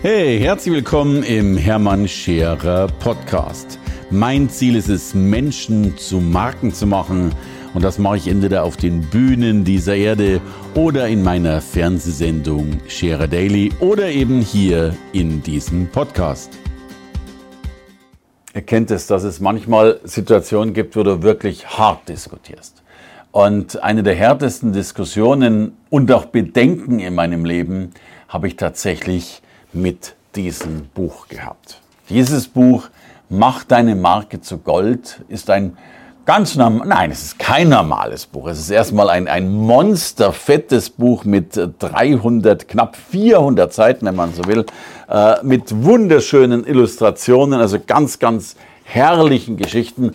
Hey, herzlich willkommen im Hermann Scherer Podcast. Mein Ziel ist es, Menschen zu Marken zu machen. Und das mache ich entweder auf den Bühnen dieser Erde oder in meiner Fernsehsendung Scherer Daily oder eben hier in diesem Podcast. Ihr kennt es, dass es manchmal Situationen gibt, wo du wirklich hart diskutierst. Und eine der härtesten Diskussionen und auch Bedenken in meinem Leben habe ich tatsächlich mit diesem Buch gehabt. Dieses Buch Mach deine Marke zu Gold ist ein ganz normal, nein, es ist kein normales Buch. Es ist erstmal ein, ein monsterfettes Buch mit 300, knapp 400 Seiten, wenn man so will, äh, mit wunderschönen Illustrationen, also ganz, ganz herrlichen Geschichten.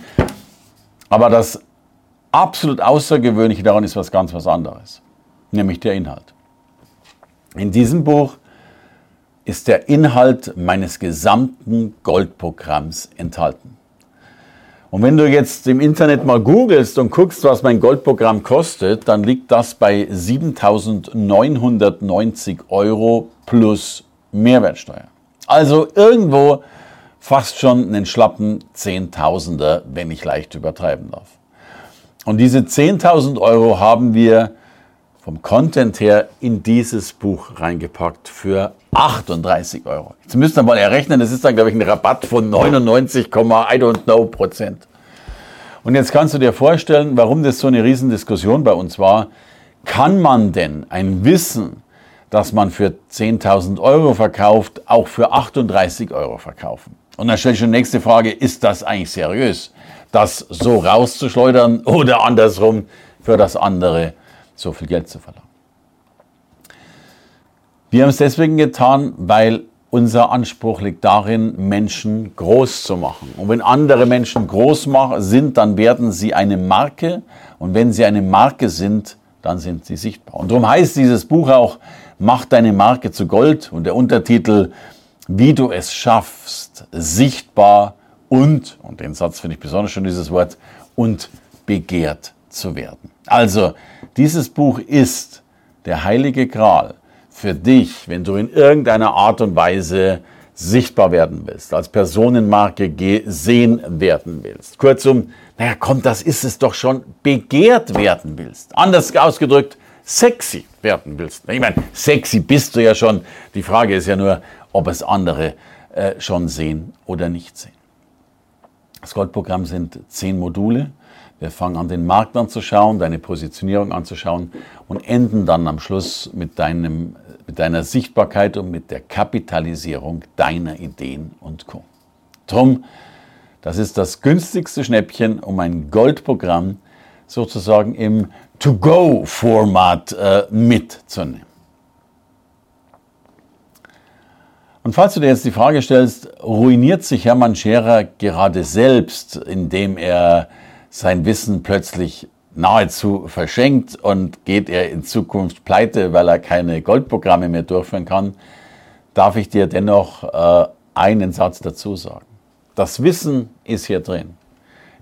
Aber das absolut Außergewöhnliche daran ist was ganz was anderes, nämlich der Inhalt. In diesem Buch ist der Inhalt meines gesamten Goldprogramms enthalten. Und wenn du jetzt im Internet mal googelst und guckst, was mein Goldprogramm kostet, dann liegt das bei 7.990 Euro plus Mehrwertsteuer. Also irgendwo fast schon einen schlappen Zehntausender, wenn ich leicht übertreiben darf. Und diese 10.000 Euro haben wir vom Content her in dieses Buch reingepackt für 38 Euro. Jetzt müsst ihr mal errechnen, das ist dann, glaube ich, ein Rabatt von 99, I don't know Prozent. Und jetzt kannst du dir vorstellen, warum das so eine Riesendiskussion bei uns war. Kann man denn ein Wissen, das man für 10.000 Euro verkauft, auch für 38 Euro verkaufen? Und dann stellt sich die nächste Frage, ist das eigentlich seriös, das so rauszuschleudern oder andersrum für das andere so viel Geld zu verlangen. Wir haben es deswegen getan, weil unser Anspruch liegt darin, Menschen groß zu machen. Und wenn andere Menschen groß sind, dann werden sie eine Marke. Und wenn sie eine Marke sind, dann sind sie sichtbar. Und darum heißt dieses Buch auch, mach deine Marke zu Gold. Und der Untertitel, wie du es schaffst, sichtbar und, und den Satz finde ich besonders schön, dieses Wort, und begehrt zu werden. Also, dieses Buch ist der heilige Gral für dich, wenn du in irgendeiner Art und Weise sichtbar werden willst, als Personenmarke gesehen werden willst. Kurzum, naja, komm, das ist es doch schon, begehrt werden willst. Anders ausgedrückt, sexy werden willst. Ich meine, sexy bist du ja schon. Die Frage ist ja nur, ob es andere äh, schon sehen oder nicht sehen. Das Goldprogramm sind zehn Module. Wir fangen an, den Markt anzuschauen, deine Positionierung anzuschauen und enden dann am Schluss mit, deinem, mit deiner Sichtbarkeit und mit der Kapitalisierung deiner Ideen und Co. Drum, das ist das günstigste Schnäppchen, um ein Goldprogramm sozusagen im To-Go-Format äh, mitzunehmen. Und falls du dir jetzt die Frage stellst, ruiniert sich Hermann Scherer gerade selbst, indem er sein Wissen plötzlich nahezu verschenkt und geht er in Zukunft pleite, weil er keine Goldprogramme mehr durchführen kann, darf ich dir dennoch äh, einen Satz dazu sagen. Das Wissen ist hier drin.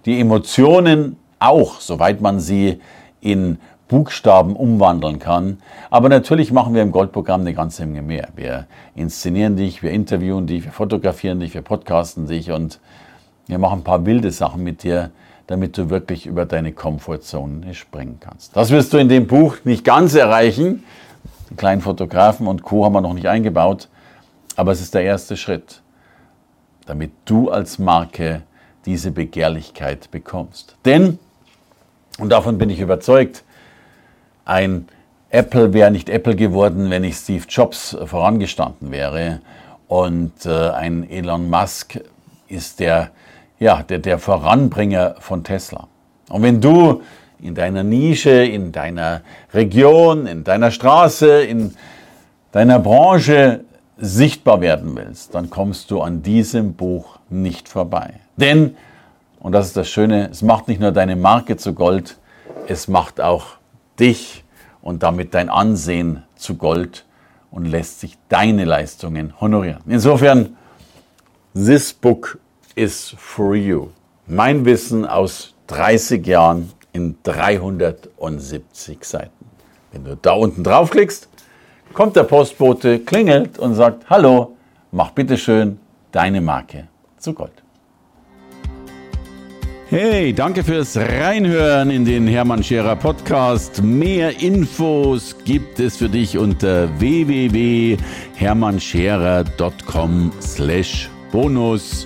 Die Emotionen auch, soweit man sie in Buchstaben umwandeln kann. Aber natürlich machen wir im Goldprogramm eine ganze Menge mehr. Wir inszenieren dich, wir interviewen dich, wir fotografieren dich, wir podcasten dich und wir machen ein paar wilde Sachen mit dir, damit du wirklich über deine Komfortzone springen kannst. Das wirst du in dem Buch nicht ganz erreichen. Die kleinen Fotografen und Co. haben wir noch nicht eingebaut, aber es ist der erste Schritt, damit du als Marke diese Begehrlichkeit bekommst. Denn, und davon bin ich überzeugt, ein Apple wäre nicht Apple geworden, wenn ich Steve Jobs vorangestanden wäre. Und äh, ein Elon Musk ist der ja, der, der Voranbringer von Tesla. Und wenn du in deiner Nische, in deiner Region, in deiner Straße, in deiner Branche sichtbar werden willst, dann kommst du an diesem Buch nicht vorbei. Denn, und das ist das Schöne, es macht nicht nur deine Marke zu Gold, es macht auch dich und damit dein Ansehen zu Gold und lässt sich deine Leistungen honorieren. Insofern, this book is for you. Mein Wissen aus 30 Jahren in 370 Seiten. Wenn du da unten draufklickst, kommt der Postbote, klingelt und sagt, hallo, Mach bitteschön deine Marke zu Gold. Hey, danke fürs Reinhören in den Hermann Scherer Podcast. Mehr Infos gibt es für dich unter www.hermannscherer.com slash bonus.